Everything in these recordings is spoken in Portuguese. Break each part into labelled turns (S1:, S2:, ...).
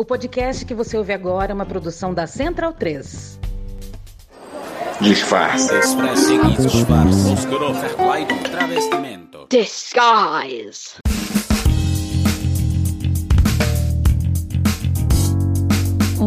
S1: O podcast que você ouve agora é uma produção da Central 3.
S2: Disfarce.
S3: Disguise.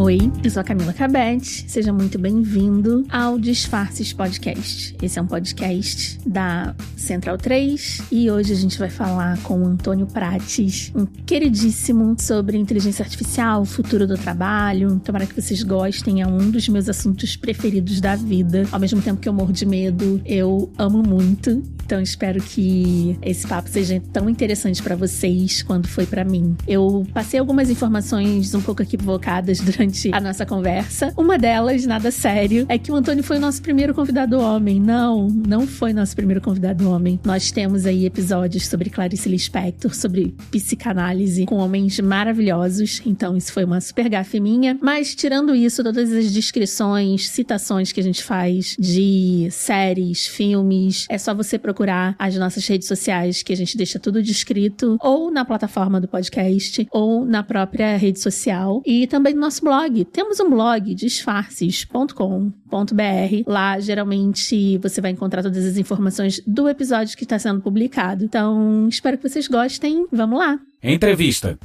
S4: Oi, eu sou a Camila Cabete. Seja muito bem-vindo ao Disfarces Podcast. Esse é um podcast da Central 3 e hoje a gente vai falar com o Antônio Prates, um queridíssimo sobre inteligência artificial, futuro do trabalho. Tomara que vocês gostem, é um dos meus assuntos preferidos da vida. Ao mesmo tempo que eu morro de medo, eu amo muito. Então espero que esse papo seja tão interessante para vocês quanto foi para mim. Eu passei algumas informações um pouco equivocadas durante a nossa conversa. Uma delas, nada sério, é que o Antônio foi o nosso primeiro convidado homem. Não, não foi nosso primeiro convidado homem. Nós temos aí episódios sobre Clarice Lispector, sobre psicanálise com homens maravilhosos. Então, isso foi uma super gafe minha. Mas, tirando isso, todas as descrições, citações que a gente faz de séries, filmes, é só você procurar as nossas redes sociais que a gente deixa tudo descrito ou na plataforma do podcast ou na própria rede social e também no nosso blog blog. Temos um blog, disfarces.com.br. Lá, geralmente, você vai encontrar todas as informações do episódio que está sendo publicado. Então, espero que vocês gostem. Vamos lá.
S5: Entrevista.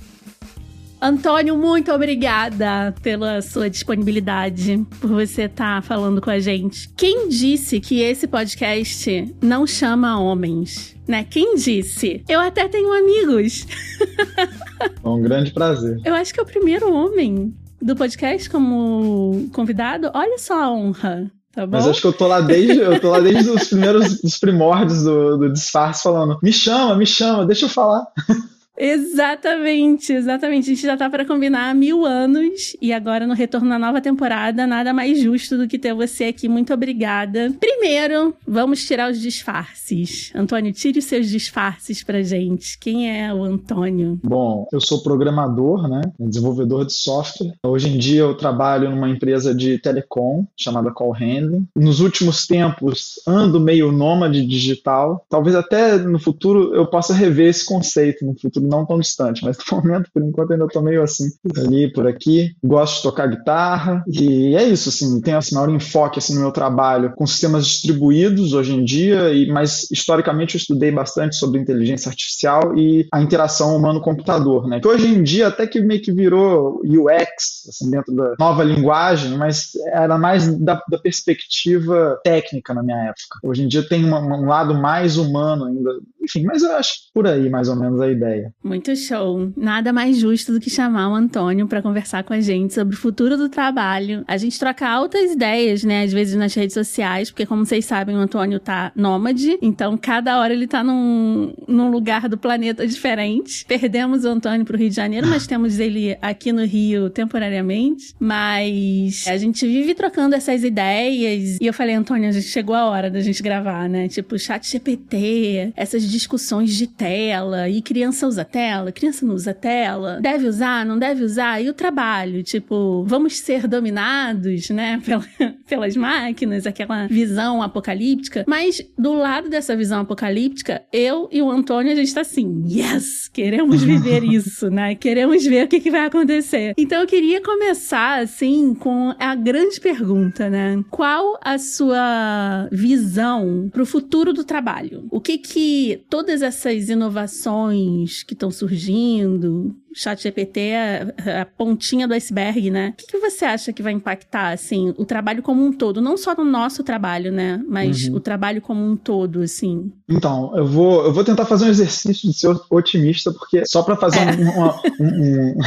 S4: Antônio, muito obrigada pela sua disponibilidade, por você estar tá falando com a gente. Quem disse que esse podcast não chama homens? Né? Quem disse? Eu até tenho amigos.
S6: É um grande prazer.
S4: Eu acho que é o primeiro homem do podcast como convidado, olha só a honra. Tá
S6: Mas acho que eu tô lá desde, eu tô lá desde os primeiros os primórdios do, do disfarce falando: me chama, me chama, deixa eu falar.
S4: Exatamente, exatamente. A gente já tá para combinar há mil anos e agora no retorno na nova temporada, nada mais justo do que ter você aqui. Muito obrigada. Primeiro, vamos tirar os disfarces. Antônio, tire os seus disfarces pra gente. Quem é o Antônio?
S6: Bom, eu sou programador, né? Desenvolvedor de software. Hoje em dia eu trabalho numa empresa de telecom chamada Call Handling. Nos últimos tempos ando meio nômade digital. Talvez até no futuro eu possa rever esse conceito no futuro não tão distante, mas no momento, por enquanto, ainda tô meio assim, ali, por aqui. Gosto de tocar guitarra e é isso, assim, tenho assim, maior enfoque assim, no meu trabalho com sistemas distribuídos hoje em dia, e, mas historicamente eu estudei bastante sobre inteligência artificial e a interação humano-computador, né? Que hoje em dia até que meio que virou UX, assim, dentro da nova linguagem, mas era mais da, da perspectiva técnica na minha época. Hoje em dia tem uma, um lado mais humano ainda, enfim, mas eu acho por aí mais ou menos a ideia.
S4: Muito show. Nada mais justo do que chamar o Antônio para conversar com a gente sobre o futuro do trabalho. A gente troca altas ideias, né, às vezes nas redes sociais, porque como vocês sabem, o Antônio tá nômade, então cada hora ele tá num, num lugar do planeta diferente. Perdemos o Antônio pro Rio de Janeiro, mas temos ele aqui no Rio temporariamente. Mas a gente vive trocando essas ideias. E eu falei, Antônio, a gente chegou a hora da gente gravar, né? Tipo, chat GPT, essas discussões de tela e criança usa criança não usa tela, deve usar, não deve usar, e o trabalho, tipo, vamos ser dominados, né, pela, pelas máquinas, aquela visão apocalíptica. Mas do lado dessa visão apocalíptica, eu e o Antônio, a gente tá assim, yes, queremos viver isso, né, queremos ver o que, que vai acontecer. Então eu queria começar, assim, com a grande pergunta, né, qual a sua visão pro futuro do trabalho? O que que todas essas inovações que estão surgindo, chat GPT é a pontinha do iceberg, né? O que, que, você acha que vai impactar, assim, o trabalho como um todo? Não só no nosso trabalho, né? Mas uhum. o trabalho como um todo, assim.
S6: Então, eu vou, eu vou tentar fazer um exercício de ser otimista, porque só para fazer é. um, um, um,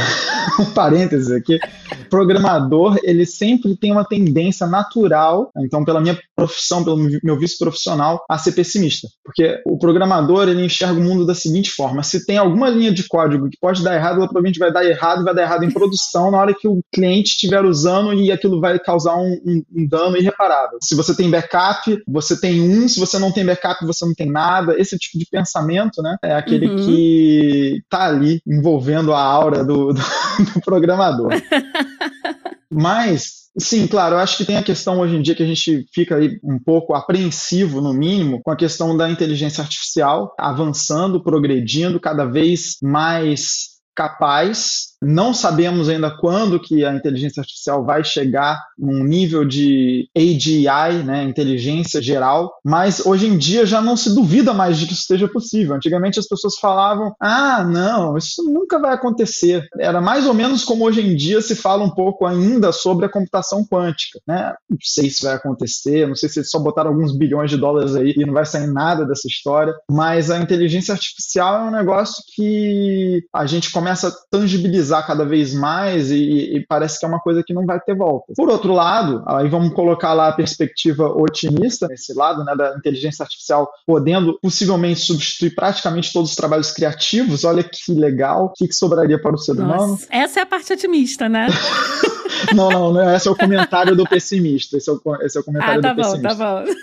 S6: um, parêntese aqui, programador, ele sempre tem uma tendência natural, então pela minha profissão, pelo meu vício profissional, a ser pessimista. Porque o programador, ele enxerga o mundo da seguinte forma, se tem alguma linha de código que pode dar errado, ela provavelmente vai dar errado vai dar errado em produção na hora que o cliente estiver usando e aquilo vai causar um, um, um dano irreparável. Se você tem backup, você tem um, se você não tem backup, você não tem nada. Esse tipo de pensamento, né, é aquele uhum. que tá ali envolvendo a aura do, do, do programador. Mas Sim, claro, eu acho que tem a questão hoje em dia que a gente fica aí um pouco apreensivo, no mínimo, com a questão da inteligência artificial avançando, progredindo, cada vez mais capaz Não sabemos ainda quando que a inteligência artificial vai chegar num nível de AGI, né, inteligência geral, mas hoje em dia já não se duvida mais de que isso esteja possível. Antigamente as pessoas falavam: "Ah, não, isso nunca vai acontecer". Era mais ou menos como hoje em dia se fala um pouco ainda sobre a computação quântica, né? Não sei se vai acontecer, não sei se só botaram alguns bilhões de dólares aí e não vai sair nada dessa história, mas a inteligência artificial é um negócio que a gente começa a tangibilizar cada vez mais e, e parece que é uma coisa que não vai ter volta. Por outro lado, aí vamos colocar lá a perspectiva otimista nesse lado, né, da inteligência artificial podendo possivelmente substituir praticamente todos os trabalhos criativos. Olha que legal, o que, que sobraria para o ser Nossa, humano?
S4: Essa é a parte otimista, né?
S6: não, não, não, esse é o comentário do pessimista. Esse é o, esse é o comentário ah, tá do bom, pessimista. Tá bom.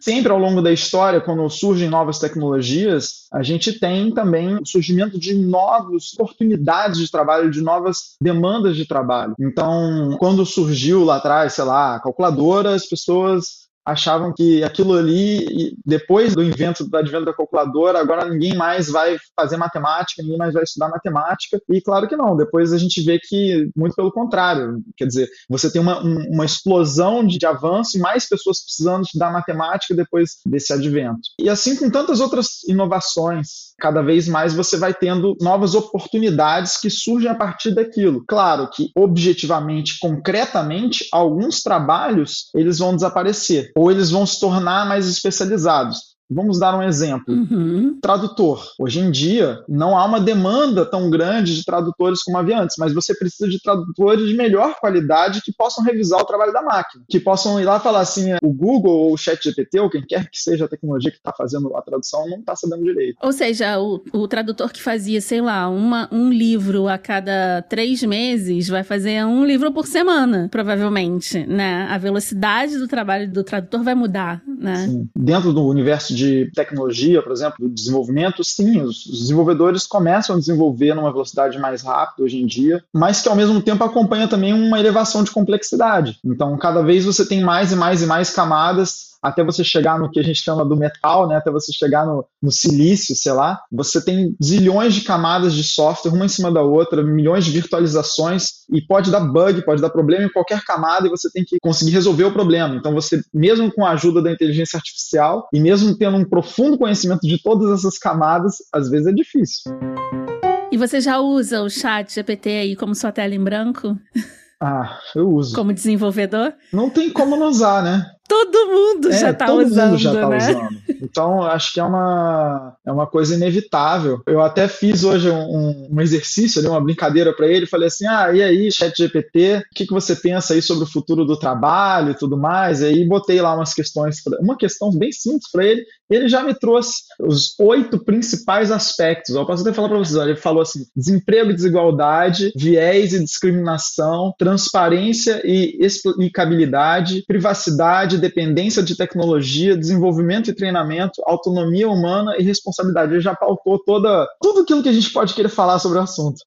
S6: Sempre ao longo da história, quando surgem novas tecnologias, a gente tem também o surgimento de novas oportunidades de trabalho, de novas demandas de trabalho. Então, quando surgiu lá atrás, sei lá, a calculadora, as pessoas achavam que aquilo ali, depois do invento do advento da calculadora, agora ninguém mais vai fazer matemática, ninguém mais vai estudar matemática. E claro que não, depois a gente vê que, muito pelo contrário, quer dizer, você tem uma, uma explosão de, de avanço e mais pessoas precisando estudar matemática depois desse advento. E assim com tantas outras inovações, cada vez mais você vai tendo novas oportunidades que surgem a partir daquilo. Claro que objetivamente, concretamente, alguns trabalhos eles vão desaparecer ou eles vão se tornar mais especializados. Vamos dar um exemplo. Uhum. Tradutor. Hoje em dia, não há uma demanda tão grande de tradutores como havia antes, mas você precisa de tradutores de melhor qualidade que possam revisar o trabalho da máquina, que possam ir lá falar assim: o Google ou o ChatGPT, ou quem quer que seja a tecnologia que está fazendo a tradução, não está sabendo direito.
S4: Ou seja, o, o, tradutor que fazia, sei lá, uma, um livro a cada três meses vai fazer um livro por semana, provavelmente, né? A velocidade do trabalho do tradutor vai mudar, né?
S6: Sim. Dentro do universo de de tecnologia, por exemplo, do desenvolvimento, sim, os desenvolvedores começam a desenvolver numa velocidade mais rápida hoje em dia, mas que ao mesmo tempo acompanha também uma elevação de complexidade. Então, cada vez você tem mais e mais e mais camadas até você chegar no que a gente chama do metal, né, até você chegar no, no silício, sei lá, você tem zilhões de camadas de software, uma em cima da outra, milhões de virtualizações, e pode dar bug, pode dar problema em qualquer camada, e você tem que conseguir resolver o problema. Então, você, mesmo com a ajuda da inteligência artificial, e mesmo tendo um profundo conhecimento de todas essas camadas, às vezes é difícil.
S4: E você já usa o chat GPT aí como sua tela em branco?
S6: Ah, eu uso.
S4: Como desenvolvedor?
S6: Não tem como não usar, né?
S4: Todo mundo é, já está usando, mundo já tá né? usando.
S6: Então, acho que é uma, é uma coisa inevitável. Eu até fiz hoje um, um exercício, uma brincadeira para ele. Falei assim: ah, e aí, Chat GPT, o que, que você pensa aí sobre o futuro do trabalho e tudo mais? E aí, botei lá umas questões, uma questão bem simples para ele. Ele já me trouxe os oito principais aspectos. Eu posso até falar para vocês: olha, ele falou assim: desemprego e desigualdade, viés e discriminação, transparência e explicabilidade, privacidade, dependência de tecnologia, desenvolvimento e treinamento, autonomia humana e responsabilidade. Ele já pautou toda tudo aquilo que a gente pode querer falar sobre o assunto.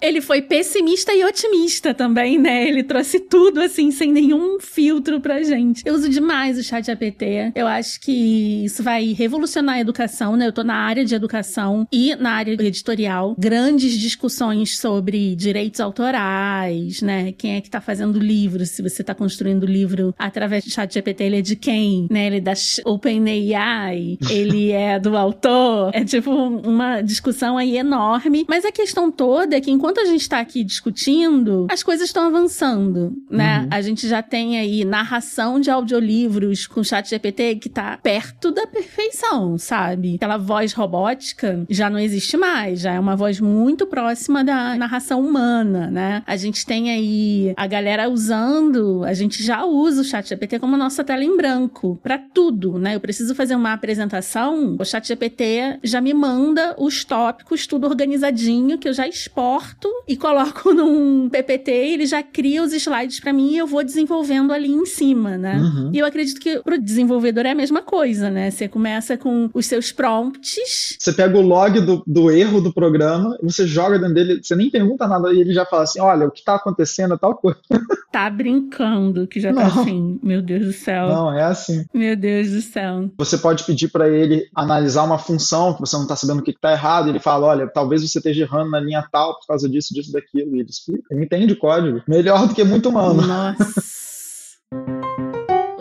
S4: Ele foi pessimista e otimista também, né? Ele trouxe tudo assim sem nenhum filtro pra gente. Eu uso demais o chat GPT. Eu acho que isso vai revolucionar a educação, né? Eu tô na área de educação e na área editorial. Grandes discussões sobre direitos autorais, né? Quem é que tá fazendo livro, se você tá construindo livro através do chat GPT ele é de quem? Né? Ele é da OpenAI, ele é do autor. É tipo uma discussão aí enorme. Mas a questão toda é que enquanto a gente está aqui discutindo, as coisas estão avançando, né? Uhum. A gente já tem aí narração de audiolivros com chat GPT que tá perto da perfeição, sabe? Aquela voz robótica já não existe mais, já é uma voz muito próxima da narração humana, né? A gente tem aí a galera usando, a gente já usa o chat GPT como nossa tela em branco para tudo, né? Eu preciso fazer uma apresentação, o chat GPT já me manda os tópicos, tudo organizadinho, que eu já exporto e coloco num PPT, ele já cria os slides para mim e eu vou desenvolvendo ali em cima, né? Uhum. E eu acredito que pro desenvolvedor é a mesma coisa, né? Você começa com os seus prompts.
S6: Você pega o log do, do erro do programa, você joga dentro dele, você nem pergunta nada e ele já fala assim: olha, o que tá acontecendo é tal coisa.
S4: tá brincando, que já tá
S6: Não.
S4: assim, meu Deus do céu.
S6: Não, é assim.
S4: Meu Deus do céu.
S6: Você pode pedir para ele analisar uma função que você não está sabendo o que está errado. Ele fala: olha, talvez você esteja errando na linha tal por causa disso, disso, daquilo. E ele explica. Ele entende o código. Melhor do que muito humano.
S4: Nossa.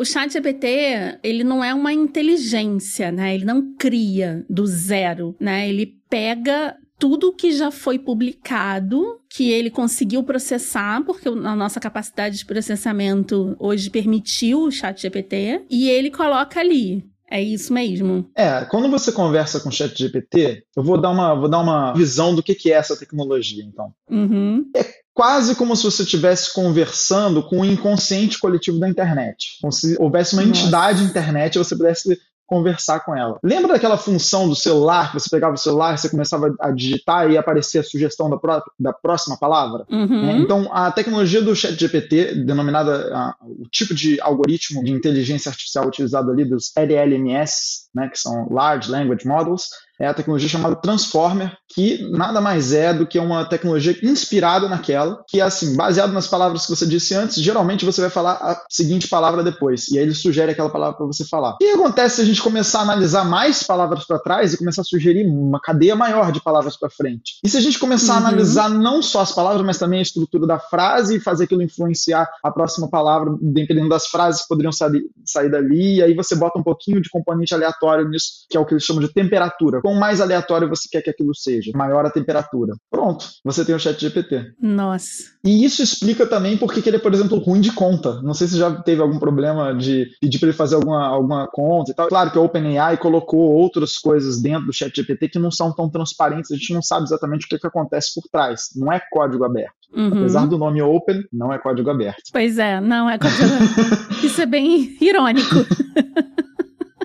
S4: O chat GPT, ele não é uma inteligência, né? Ele não cria do zero, né? Ele pega tudo que já foi publicado, que ele conseguiu processar, porque a nossa capacidade de processamento hoje permitiu o chat GPT, e ele coloca ali. É isso mesmo.
S6: É, quando você conversa com o chat GPT, eu vou dar uma, vou dar uma visão do que, que é essa tecnologia, então.
S4: Uhum.
S6: Quase como se você estivesse conversando com o inconsciente coletivo da internet. Como se houvesse uma
S4: Nossa.
S6: entidade internet e você pudesse conversar com ela. Lembra daquela função do celular, que você pegava o celular, você começava a digitar e aparecia a sugestão da, pró- da próxima palavra?
S4: Uhum.
S6: né? Então, a tecnologia do ChatGPT, denominada o tipo de algoritmo de inteligência artificial utilizado ali dos LLMS, né, que são Large Language Models, é a tecnologia chamada Transformer, que nada mais é do que uma tecnologia inspirada naquela, que é assim, baseado nas palavras que você disse antes, geralmente você vai falar a seguinte palavra depois, e aí ele sugere aquela palavra para você falar. O que acontece se a gente começar a analisar mais palavras para trás e começar a sugerir uma cadeia maior de palavras para frente? E se a gente começar
S4: Uhum.
S6: a analisar não só as palavras, mas também a estrutura da frase e fazer aquilo influenciar a próxima palavra, dependendo das frases que poderiam sair, sair dali, e aí você bota um pouquinho de componente aleatório nisso, que é o que eles chamam de temperatura. Quanto mais aleatório você quer que aquilo seja, maior a temperatura. Pronto, você tem o chat GPT.
S4: Nossa.
S6: E isso explica também por que ele é, por exemplo, ruim de conta. Não sei se já teve algum problema de pedir para ele fazer alguma, alguma conta e tal. Claro que a OpenAI colocou outras coisas dentro do chat GPT que não são tão transparentes, a gente não sabe exatamente o que, que acontece por trás. Não é código aberto.
S4: Uhum.
S6: Apesar do nome Open, não é código aberto.
S4: Pois é, não, é coisa... Isso é bem irônico.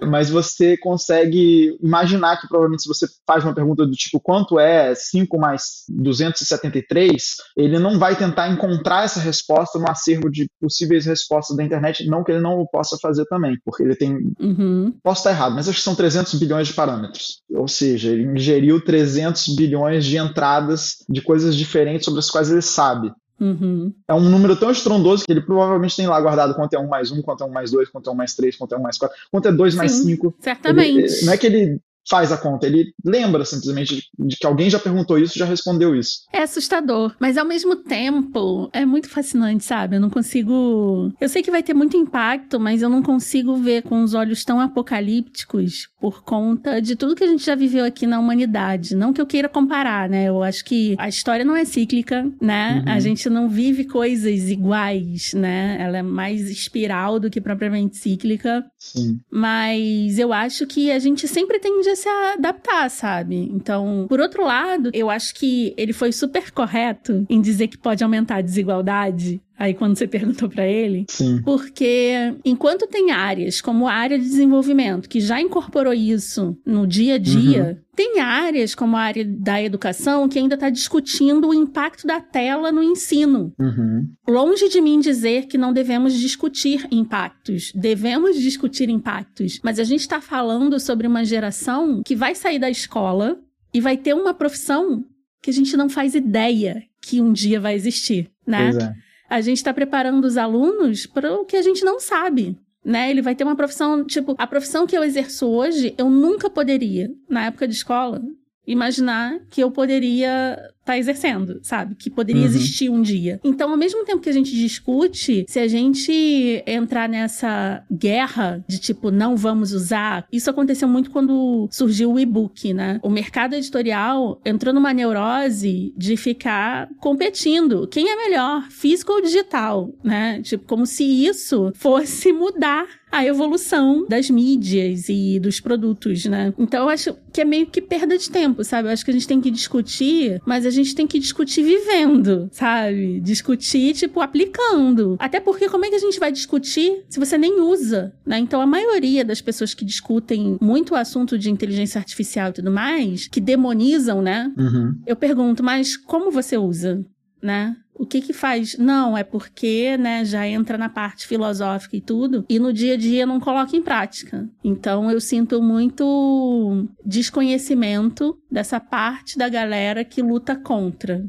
S6: Mas você consegue imaginar que provavelmente se você faz uma pergunta do tipo quanto é 5 mais 273, ele não vai tentar encontrar essa resposta no acervo de possíveis respostas da internet, não que ele não o possa fazer também, porque ele tem
S4: Uhum.
S6: Posso estar errado, mas acho que são 300 bilhões de parâmetros. Ou seja, ele ingeriu 300 bilhões de entradas de coisas diferentes sobre as quais ele sabe.
S4: Uhum.
S6: É um número tão estrondoso que ele provavelmente tem lá guardado quanto é 1 mais 1, quanto é 1 mais 2, quanto é 1 mais 3, quanto é 1 mais 4, quanto é 2 mais
S4: Sim.
S6: 5.
S4: Certamente.
S6: Ele- não é que ele faz a conta, ele lembra simplesmente de, que alguém já perguntou isso, já respondeu isso.
S4: É assustador, mas ao mesmo tempo é muito fascinante, sabe? Eu não consigo. Eu sei que vai ter muito impacto, mas eu não consigo ver com os olhos tão apocalípticos por conta de tudo que a gente já viveu aqui na humanidade. Não que eu queira comparar, né? Eu acho que a história não é cíclica, né?
S6: Uhum.
S4: A gente não vive coisas iguais, né? Ela é mais espiral do que propriamente cíclica.
S6: Sim.
S4: Mas eu acho que a gente sempre tende a se adaptar, sabe? Então, por outro lado, eu acho que ele foi super correto em dizer que pode aumentar a desigualdade. Aí, quando você perguntou pra ele,
S6: Sim.
S4: porque enquanto tem áreas como a área de desenvolvimento que já incorporou isso no dia a dia, tem áreas como a área da educação que ainda está discutindo o impacto da tela no ensino.
S6: Uhum.
S4: Longe de mim dizer que não devemos discutir impactos. Devemos discutir impactos. Mas a gente está falando sobre uma geração que vai sair da escola e vai ter uma profissão que a gente não faz ideia que um dia vai existir, né?
S6: Pois é.
S4: A gente está preparando os alunos para o que a gente não sabe. Né? Ele vai ter uma profissão, tipo, a profissão que eu exerço hoje, eu nunca poderia, na época de escola, imaginar que eu poderia estar exercendo, sabe? Que poderia
S6: Uhum.
S4: existir um dia. Então, ao mesmo tempo que a gente discute, se a gente entrar nessa guerra de tipo, não vamos usar, isso aconteceu muito quando surgiu o e-book, né? O mercado editorial entrou numa neurose de ficar competindo. Quem é melhor, físico ou digital, né? Tipo, como se isso fosse mudar a evolução das mídias e dos produtos, né? Então eu acho que é meio que perda de tempo, sabe? Eu acho que a gente tem que discutir, mas a gente tem que discutir vivendo, sabe? Discutir, tipo, aplicando. Até porque como é que a gente vai discutir se você nem usa, né? Então a maioria das pessoas que discutem muito o assunto de inteligência artificial e tudo mais, que demonizam, né?
S6: Uhum.
S4: Eu pergunto, mas como você usa, né? O que que faz? Não, é porque, né, já entra na parte filosófica e tudo, e no dia a dia não coloca em prática. Então eu sinto muito desconhecimento dessa parte da galera que luta contra,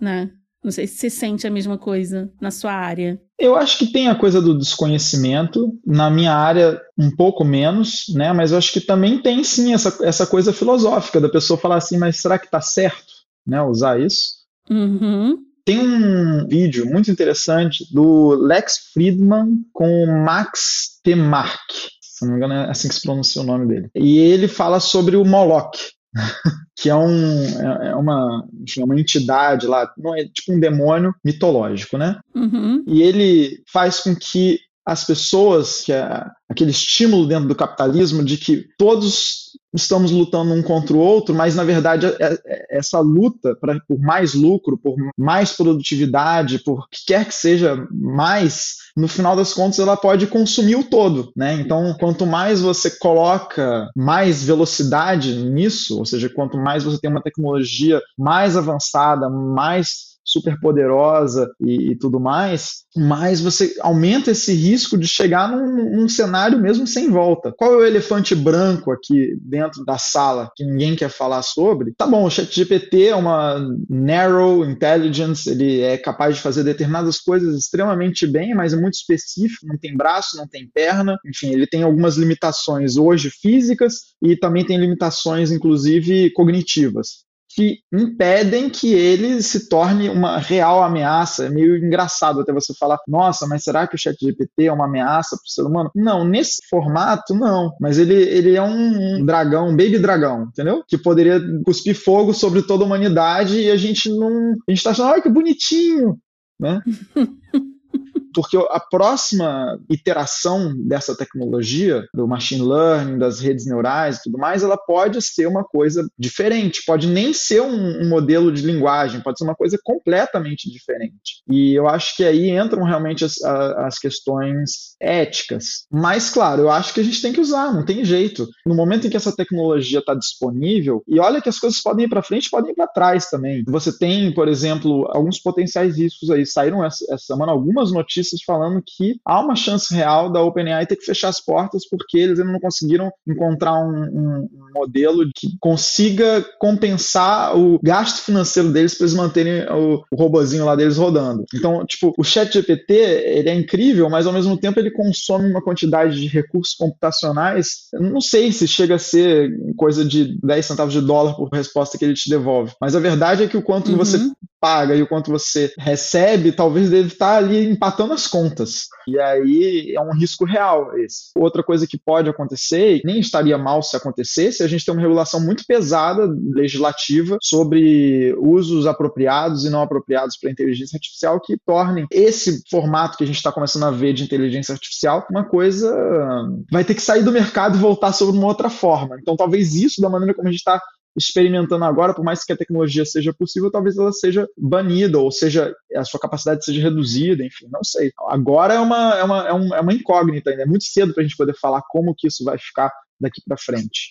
S4: né? Não sei se você sente a mesma coisa na sua área.
S6: Eu acho que tem a coisa do desconhecimento, na minha área um pouco menos, né? Mas eu acho que também tem sim essa, essa coisa filosófica da pessoa falar assim, mas será que está certo, né? Usar isso?
S4: Uhum.
S6: Tem um vídeo muito interessante do Lex Friedman com o Max Temark, se não me engano é assim que se pronuncia o nome dele. E ele fala sobre o Moloch, que é, um, é, é uma, é uma entidade lá, não é tipo um demônio mitológico, né?
S4: Uhum.
S6: E ele faz com que as pessoas, que é aquele estímulo dentro do capitalismo de que todos estamos lutando um contra o outro, mas na verdade é, é, essa luta pra, por mais lucro, por mais produtividade, por que quer que seja mais, no final das contas ela pode consumir o todo, né? Então, quanto mais você coloca mais velocidade nisso, ou seja, quanto mais você tem uma tecnologia mais avançada, mais super poderosa e, e, tudo mais, mais você aumenta esse risco de chegar num, num, cenário mesmo sem volta. Qual é o elefante branco aqui dentro da sala que ninguém quer falar sobre? Tá bom, o ChatGPT é uma narrow intelligence, ele é capaz de fazer determinadas coisas extremamente bem, mas é muito específico, não tem braço, não tem perna, enfim, ele tem algumas limitações hoje físicas e também tem limitações, inclusive, cognitivas que impedem que ele se torne uma real ameaça. É meio engraçado até você falar, nossa, mas será que o chat GPT é uma ameaça para o ser humano? Não, nesse formato, não. Mas ele, ele é um dragão, um baby dragão, entendeu? Que poderia cuspir fogo sobre toda a humanidade e a gente não. A gente está achando, ai, que bonitinho, né? porque a próxima iteração dessa tecnologia, do machine learning, das redes neurais e tudo mais, ela pode ser uma coisa diferente, pode nem ser um, um modelo de linguagem, pode ser uma coisa completamente diferente. E eu acho que aí entram realmente as, as questões éticas. Mas, claro, eu acho que a gente tem que usar, não tem jeito. No momento em que essa tecnologia está disponível, e olha que as coisas podem ir para frente, podem ir para trás também. Você tem, por exemplo, alguns potenciais riscos aí. Saíram essa, essa semana algumas notícias notícias falando que há uma chance real da OpenAI ter que fechar as portas porque eles ainda não conseguiram encontrar um, um, modelo que consiga compensar o gasto financeiro deles para eles manterem o, o robozinho lá deles rodando. Então, tipo, o chat GPT, ele é incrível, mas ao mesmo tempo ele consome uma quantidade de recursos computacionais, não sei se chega a ser coisa de 10 centavos de dólar por resposta que ele te devolve, mas a verdade é que o quanto uhum. você paga e o quanto você recebe, talvez deve estar ali empatando as contas. E aí é um risco real esse. Outra coisa que pode acontecer, nem estaria mal se acontecesse, a gente tem uma regulação muito pesada legislativa sobre usos apropriados e não apropriados para inteligência artificial que tornem esse formato que a gente está começando a ver de inteligência artificial uma coisa vai ter que sair do mercado e voltar sobre uma outra forma. Então talvez isso da maneira como a gente está experimentando agora, por mais que a tecnologia seja possível, talvez ela seja banida, ou seja, a sua capacidade seja reduzida, enfim, não sei. Agora é uma, é uma, é, um, é uma incógnita ainda, é muito cedo para a gente poder falar como que isso vai ficar daqui para frente.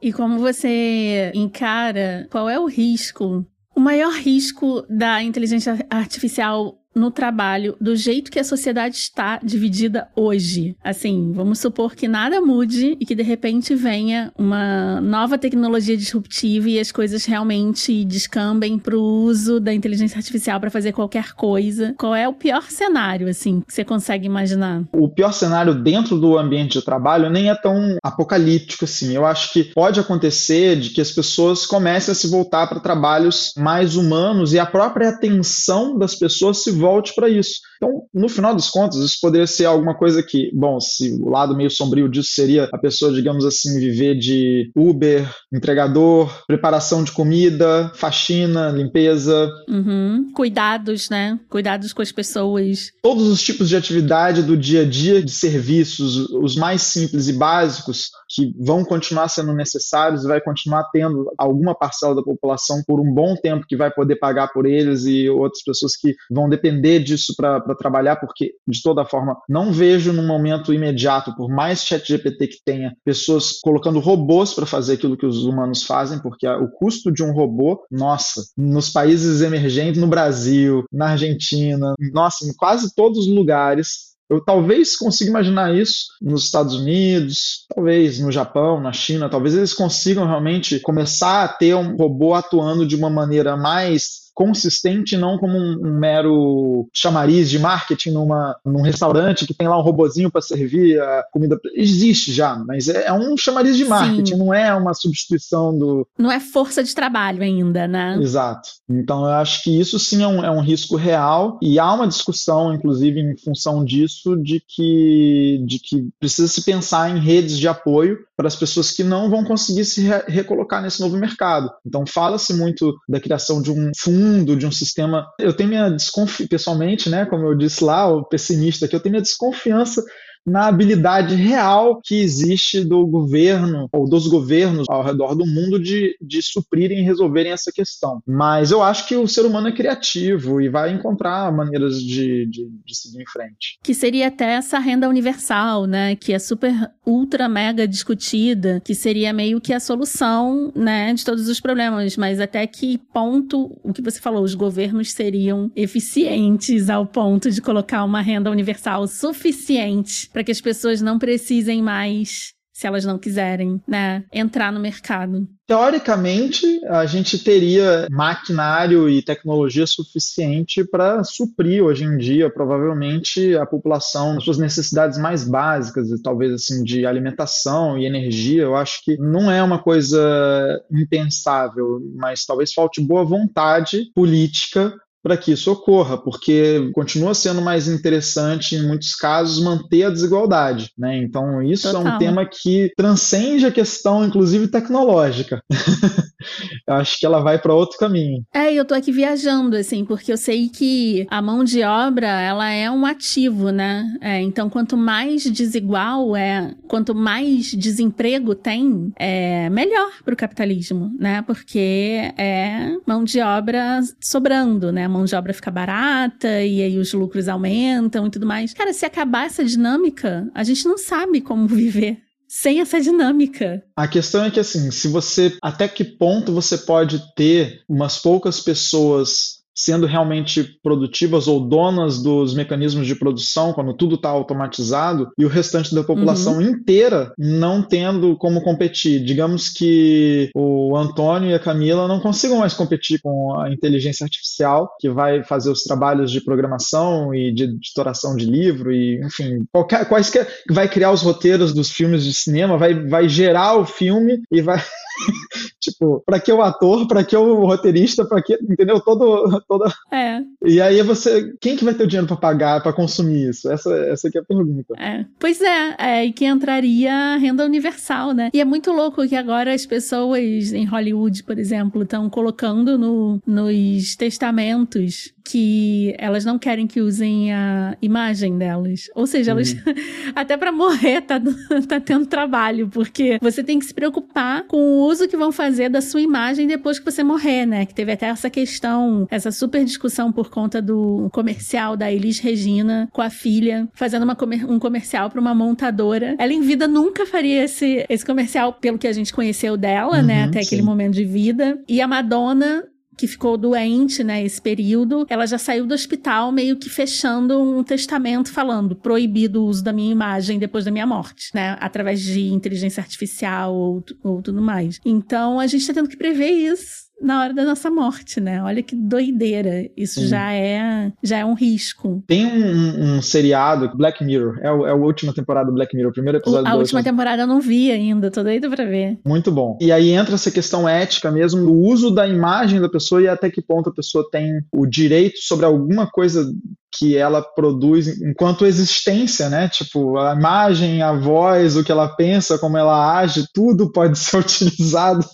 S4: E como você encara qual é o risco, o maior risco da inteligência artificial no trabalho do jeito que a sociedade está dividida hoje. Assim, vamos supor que nada mude e que de repente venha uma nova tecnologia disruptiva e as coisas realmente descambem para o uso da inteligência artificial para fazer qualquer coisa. Qual é o pior cenário, assim, que você consegue imaginar?
S6: O pior cenário dentro do ambiente de trabalho nem é tão apocalíptico assim. Eu acho que pode acontecer de que as pessoas comecem a se voltar para trabalhos mais humanos e a própria atenção das pessoas se volte para isso. Então, no final das contas, isso poderia ser alguma coisa que, bom, se o lado meio sombrio disso seria a pessoa, digamos assim, viver de Uber, entregador, preparação de comida, faxina, limpeza.
S4: Uhum. Cuidados, né? Cuidados com as pessoas.
S6: Todos os tipos de atividade do dia a dia, de serviços, os mais simples e básicos, que vão continuar sendo necessários e vai continuar tendo alguma parcela da população por um bom tempo que vai poder pagar por eles e outras pessoas que vão depender disso para trabalhar, porque de toda forma não vejo no momento imediato, por mais chat GPT que tenha, pessoas colocando robôs para fazer aquilo que os humanos fazem, porque o custo de um robô, nossa, nos países emergentes, no Brasil, na Argentina, nossa, em quase todos os lugares, eu talvez consiga imaginar isso nos Estados Unidos, talvez no Japão, na China, talvez eles consigam realmente começar a ter um robô atuando de uma maneira mais consistente, não como um, um mero chamariz de marketing numa, num restaurante que tem lá um robozinho para servir a comida. Existe já, mas é, é um chamariz de marketing, Sim. não é uma substituição do.
S4: Não é força de trabalho ainda, né?
S6: Exato. Então eu acho que isso sim é um, é um risco real e há uma discussão, inclusive, em função disso, de que, de que precisa se pensar em redes de apoio para as pessoas que não vão conseguir se re recolocar nesse novo mercado. Então fala-se muito da criação de um fundo, de um sistema. Eu tenho minha desconfiança, pessoalmente, né, como eu disse lá, o pessimista, que eu tenho minha desconfiança na habilidade real que existe do governo ou dos governos ao redor do mundo de, de suprirem e resolverem essa questão. Mas eu acho que o ser humano é criativo e vai encontrar maneiras de, de, de seguir em frente.
S4: Que seria até essa renda universal, né? Que é super, ultra, mega discutida, que seria meio que a solução, né, de todos os problemas. Mas até que ponto, o que você falou, os governos seriam eficientes ao ponto de colocar uma renda universal suficiente para que as pessoas não precisem mais se elas não quiserem, né, entrar no mercado.
S6: Teoricamente, a gente teria maquinário e tecnologia suficiente para suprir hoje em dia, provavelmente, a população nas suas necessidades mais básicas, talvez assim, de alimentação e energia. Eu acho que não é uma coisa impensável, mas talvez falte boa vontade política para que isso ocorra, porque continua sendo mais interessante, em muitos casos, manter a desigualdade. Né? Então, isso Total. é um tema que transcende a questão, inclusive, tecnológica. eu acho que ela vai para outro caminho.
S4: É, eu tô aqui viajando, assim, porque eu sei que a mão de obra, ela é um ativo, né? É, então, quanto mais desigual é, quanto mais desemprego tem, é melhor para o capitalismo, né? Porque é mão de obra sobrando, né? Mão de obra fica barata e aí os lucros aumentam e tudo mais. Cara, se acabar essa dinâmica, a gente não sabe como viver sem essa dinâmica.
S6: A questão é que assim, se você até que ponto você pode ter umas poucas pessoas sendo realmente produtivas ou donas dos mecanismos de produção, quando tudo está automatizado, e o restante da população uhum. inteira não tendo como competir. Digamos que o Antônio e a Camila não consigam mais competir com a inteligência artificial, que vai fazer os trabalhos de programação e de editoração de livro, e enfim, qualquer, quaisquer, vai criar os roteiros dos filmes de cinema, vai, vai gerar o filme e vai. tipo, para que o ator, para que o roteirista, para que, entendeu? Todo, toda.
S4: É.
S6: E aí você, quem que vai ter o dinheiro para pagar, para consumir isso? Essa, essa aqui é a pergunta.
S4: É. Pois é, é, e que entraria a renda universal, né? E é muito louco que agora as pessoas em Hollywood, por exemplo, estão colocando no, nos testamentos que elas não querem que usem a imagem delas. Ou seja, elas uhum. até para morrer tá, tá tendo trabalho, porque você tem que se preocupar com o uso que vão fazer da sua imagem depois que você morrer, né? Que teve até essa questão, essa super discussão por conta do comercial da Elis Regina com a filha, fazendo uma um comercial para uma montadora. Ela em vida nunca faria esse, esse comercial pelo que a gente conheceu dela, né? uhum, né? Até sim. aquele momento de vida. E a Madonna que ficou doente, né, esse período, ela já saiu do hospital meio que fechando um testamento falando proibido o uso da minha imagem depois da minha morte, né, através de inteligência artificial ou, ou tudo mais. Então a gente tá tendo que prever isso na hora da nossa morte, né? Olha que doideira. Isso Sim. já é já é um risco.
S6: Tem um, um seriado, Black Mirror, é, o, é a última temporada do Black Mirror, o primeiro episódio.
S4: A última temporada eu não vi ainda, tô doido pra ver.
S6: Muito bom. E aí entra essa questão ética mesmo, do uso da imagem da pessoa e até que ponto a pessoa tem o direito sobre alguma coisa que ela produz enquanto existência, né? Tipo, a imagem, a voz, o que ela pensa, como ela age, tudo pode ser utilizado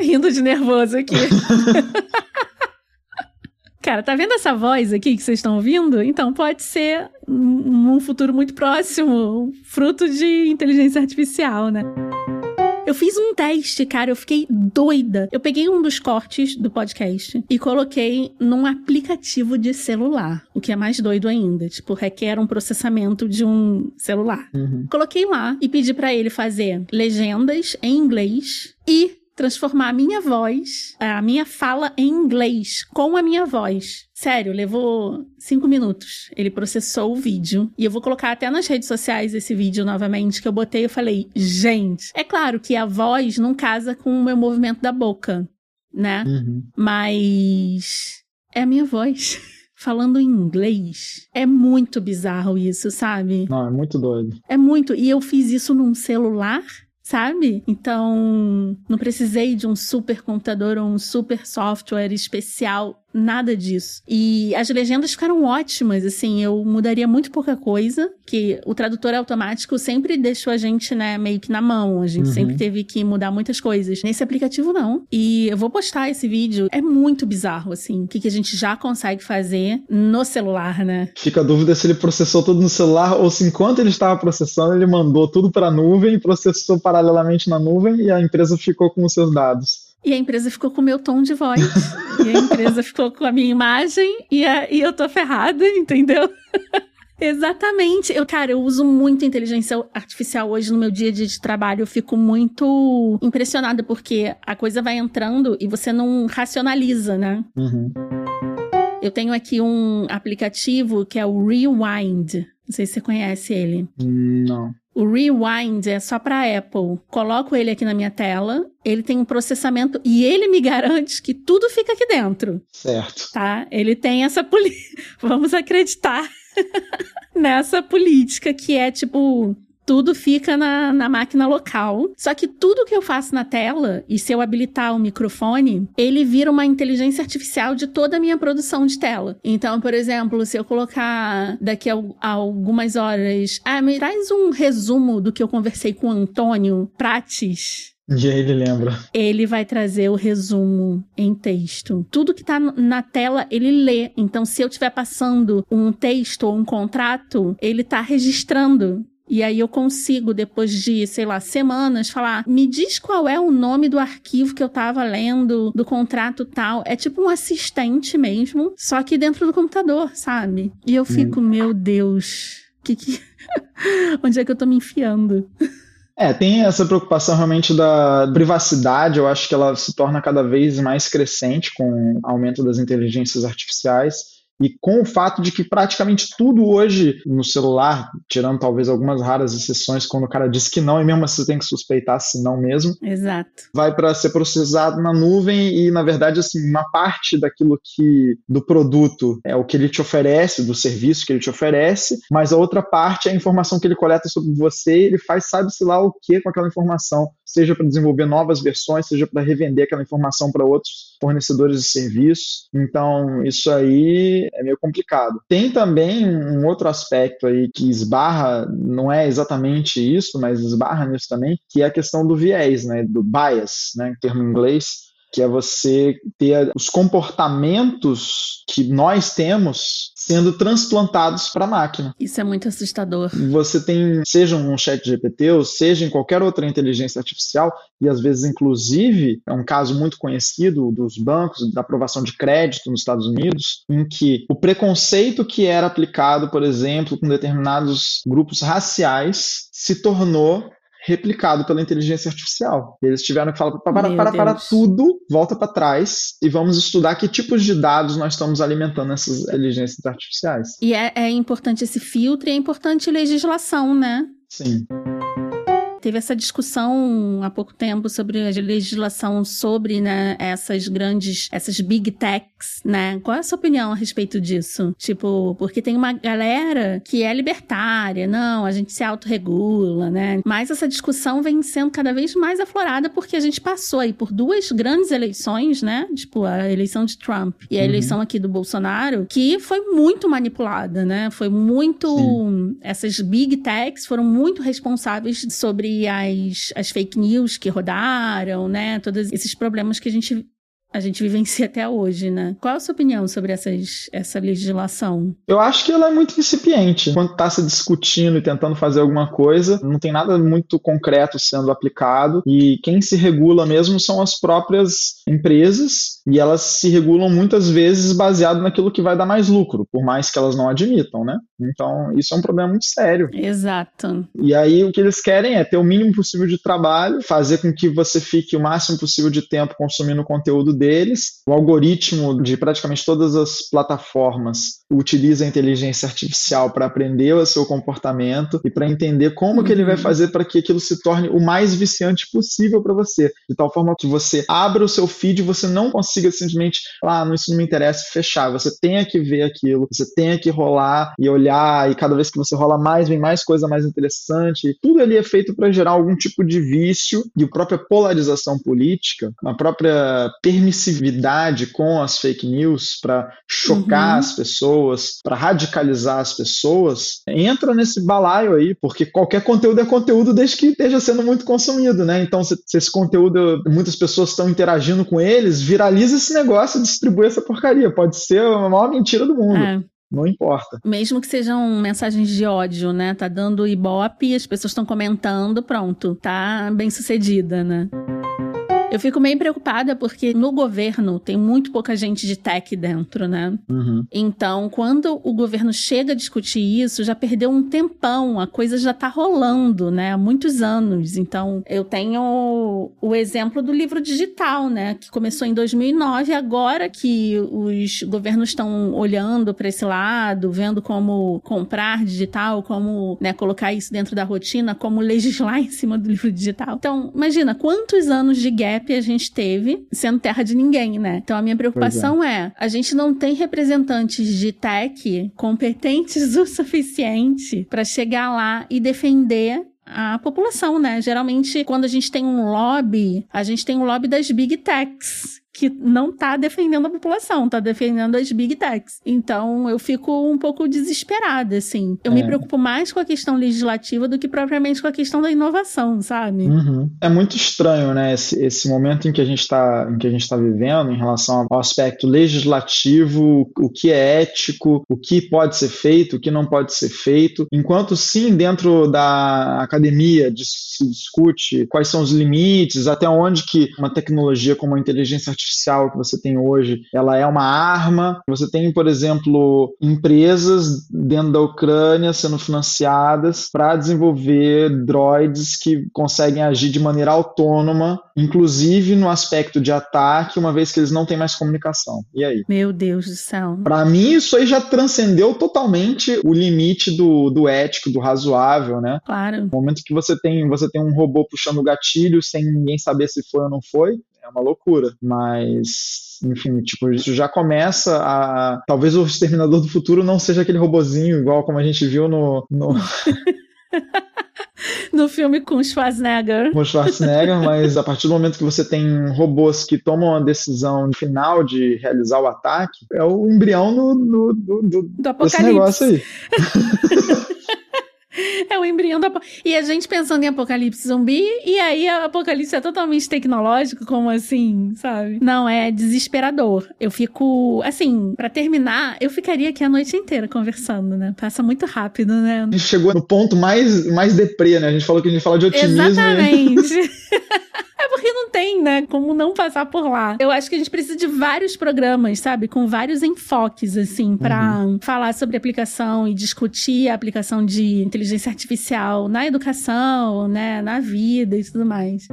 S4: Rindo de nervoso aqui. Cara, tá vendo essa voz aqui que vocês estão ouvindo? Então pode ser num futuro muito próximo, fruto de inteligência artificial, né? Eu fiz um teste, cara, eu fiquei doida. Eu peguei um dos cortes do podcast e coloquei num aplicativo de celular, o que é mais doido ainda. Tipo, requer um processamento de um celular. Uhum. Coloquei lá e pedi para ele fazer legendas em inglês e transformar a minha voz, a minha fala em inglês com a minha voz. Sério, levou cinco minutos. Ele processou o vídeo. E eu vou colocar até nas redes sociais esse vídeo novamente que eu botei. Eu falei, gente, é claro que a voz não casa com o meu movimento da boca. né?
S6: Uhum.
S4: Mas é a minha voz. Falando em inglês. É muito bizarro isso, sabe?
S6: Não, é muito doido.
S4: É muito. E eu fiz isso num celular sabe? Então, não precisei de um super computador ou um super software especial nada disso. E as legendas ficaram ótimas, assim, eu mudaria muito pouca coisa, que o tradutor automático sempre deixou a gente, né, meio que na mão, a gente uhum. sempre teve que mudar muitas coisas. Nesse aplicativo não. E eu vou postar esse vídeo, é muito bizarro, assim, o que, que a gente já consegue fazer no celular, né?
S6: Fica a dúvida se ele processou tudo no celular ou se enquanto ele estava processando, ele mandou tudo para a nuvem, processou paralelamente na nuvem e a empresa ficou com os seus dados.
S4: E a empresa ficou com o meu tom de voz. e a empresa ficou com a minha imagem. E, a, e eu tô ferrada, entendeu? Exatamente. Eu, cara, eu uso muito inteligência artificial hoje no meu dia a dia de trabalho. Eu fico muito impressionada porque a coisa vai entrando e você não racionaliza, né?
S6: Uhum.
S4: Eu tenho aqui um aplicativo que é o Rewind. Não sei se você conhece ele.
S6: Não.
S4: O Rewind é só para Apple. Coloco ele aqui na minha tela, ele tem um processamento e ele me garante que tudo fica aqui dentro.
S6: Certo.
S4: Tá? Ele tem essa política. Vamos acreditar nessa política que é tipo tudo fica na, na máquina local. Só que tudo que eu faço na tela, e se eu habilitar o microfone, ele vira uma inteligência artificial de toda a minha produção de tela. Então, por exemplo, se eu colocar daqui a, a algumas horas, ah, me traz um resumo do que eu conversei com o Antônio Prates.
S6: E aí ele lembra.
S4: Ele vai trazer o resumo em texto. Tudo que tá na tela, ele lê. Então, se eu estiver passando um texto ou um contrato, ele tá registrando. E aí eu consigo, depois de, sei lá, semanas, falar: me diz qual é o nome do arquivo que eu tava lendo, do contrato tal. É tipo um assistente mesmo, só que dentro do computador, sabe? E eu fico, hum. meu Deus, que que. Onde é que eu tô me enfiando?
S6: É, tem essa preocupação realmente da privacidade, eu acho que ela se torna cada vez mais crescente com o aumento das inteligências artificiais. E com o fato de que praticamente tudo hoje no celular, tirando talvez algumas raras exceções, quando o cara diz que não, e mesmo assim você tem que suspeitar se não mesmo.
S4: Exato.
S6: Vai para ser processado na nuvem e, na verdade, assim, uma parte daquilo que do produto é o que ele te oferece, do serviço que ele te oferece, mas a outra parte é a informação que ele coleta sobre você, ele faz sabe-se lá o que com aquela informação, seja para desenvolver novas versões, seja para revender aquela informação para outros fornecedores de serviços. Então, isso aí é meio complicado. Tem também um outro aspecto aí que esbarra, não é exatamente isso, mas esbarra nisso também, que é a questão do viés, né, do bias, né, em termo inglês, que é você ter os comportamentos que nós temos sendo transplantados para a máquina.
S4: Isso é muito assustador.
S6: Você tem, seja um chat GPT ou seja em qualquer outra inteligência artificial, e às vezes, inclusive, é um caso muito conhecido dos bancos, da aprovação de crédito nos Estados Unidos, em que o preconceito que era aplicado, por exemplo, com determinados grupos raciais se tornou replicado pela inteligência artificial. Eles tiveram que falar para para, para tudo, volta para trás e vamos estudar que tipos de dados nós estamos alimentando essas inteligências artificiais.
S4: E é, é importante esse filtro e é importante legislação, né?
S6: Sim
S4: teve essa discussão há pouco tempo sobre a legislação sobre né, essas grandes, essas big techs, né? Qual é a sua opinião a respeito disso? Tipo, porque tem uma galera que é libertária, não, a gente se autorregula, né? Mas essa discussão vem sendo cada vez mais aflorada porque a gente passou aí por duas grandes eleições, né? Tipo, a eleição de Trump e a uhum. eleição aqui do Bolsonaro, que foi muito manipulada, né? Foi muito. Sim. Essas big techs foram muito responsáveis sobre as, as fake news que rodaram, né? Todos esses problemas que a gente a gente vivencia até hoje, né? Qual a sua opinião sobre essas, essa legislação?
S6: Eu acho que ela é muito incipiente. Quando está se discutindo e tentando fazer alguma coisa, não tem nada muito concreto sendo aplicado e quem se regula mesmo são as próprias empresas e elas se regulam muitas vezes baseado naquilo que vai dar mais lucro, por mais que elas não admitam, né? Então, isso é um problema muito sério.
S4: Exato.
S6: E aí, o que eles querem é ter o mínimo possível de trabalho, fazer com que você fique o máximo possível de tempo consumindo o conteúdo deles. O algoritmo de praticamente todas as plataformas utiliza a inteligência artificial para aprender o seu comportamento e para entender como uhum. que ele vai uhum. fazer para que aquilo se torne o mais viciante possível para você, de tal forma que você abra o seu feed e você não consiga simplesmente, ah, isso não me interessa, fechar. Você tenha que ver aquilo, você tenha que rolar e olhar, e cada vez que você rola mais, vem mais coisa mais interessante. Tudo ali é feito para gerar algum tipo de vício e a própria polarização política, a própria permissividade com as fake news para chocar uhum. as pessoas, para radicalizar as pessoas, entra nesse balaio aí, porque qualquer conteúdo é conteúdo desde que esteja sendo muito consumido, né? Então, se, se esse conteúdo, muitas pessoas estão interagindo com eles, viraliza esse negócio, distribui essa porcaria. Pode ser a maior mentira do mundo. É. Não importa.
S4: Mesmo que sejam mensagens de ódio, né? Tá dando ibope, as pessoas estão comentando, pronto, tá bem sucedida, né? Eu fico meio preocupada porque no governo tem muito pouca gente de tech dentro, né? Uhum. Então, quando o governo chega a discutir isso, já perdeu um tempão, a coisa já tá rolando, né? Há muitos anos. Então, eu tenho o exemplo do livro digital, né? Que começou em 2009, agora que os governos estão olhando para esse lado, vendo como comprar digital, como né, colocar isso dentro da rotina, como legislar em cima do livro digital. Então, imagina quantos anos de gap a gente teve sendo terra de ninguém, né? Então a minha preocupação é. é, a gente não tem representantes de tech competentes o suficiente para chegar lá e defender a população, né? Geralmente, quando a gente tem um lobby, a gente tem um lobby das big techs, que não tá defendendo a população, tá defendendo as big techs. Então eu fico um pouco desesperada, assim. Eu é. me preocupo mais com a questão legislativa do que propriamente com a questão da inovação, sabe?
S6: Uhum. É muito estranho, né, esse, esse momento em que a gente está em que a gente está vivendo em relação ao aspecto legislativo, o que é ético, o que pode ser feito, o que não pode ser feito. Enquanto sim, dentro da academia se discute quais são os limites, até onde que uma tecnologia como a inteligência artificial artificial que você tem hoje, ela é uma arma. Você tem, por exemplo, empresas dentro da Ucrânia sendo financiadas para desenvolver droids que conseguem agir de maneira autônoma, inclusive no aspecto de ataque, uma vez que eles não têm mais comunicação. E aí?
S4: Meu Deus do céu.
S6: Para mim, isso aí já transcendeu totalmente o limite do, do ético, do razoável, né?
S4: Claro.
S6: No momento que você tem, você tem um robô puxando o gatilho sem ninguém saber se foi ou não foi, é uma loucura. Mas, enfim, tipo, isso já começa a. Talvez o Exterminador do Futuro não seja aquele robozinho, igual como a gente viu no. no...
S4: no filme com Schwarzenegger.
S6: Com Schwarzenegger, mas a partir do momento que você tem robôs que tomam a decisão final de realizar o ataque, é o embrião no, no, do, do, do desse negócio aí.
S4: É o embrião da. E a gente pensando em apocalipse zumbi, e aí o apocalipse é totalmente tecnológico, como assim, sabe? Não, é desesperador. Eu fico. Assim, para terminar, eu ficaria aqui a noite inteira conversando, né? Passa muito rápido, né?
S6: A gente chegou no ponto mais, mais deprê, né? A gente falou que a gente fala de otimismo.
S4: Exatamente. É porque não tem, né? Como não passar por lá. Eu acho que a gente precisa de vários programas, sabe? Com vários enfoques, assim, para uhum. falar sobre aplicação e discutir a aplicação de inteligência artificial na educação, né? Na vida e tudo mais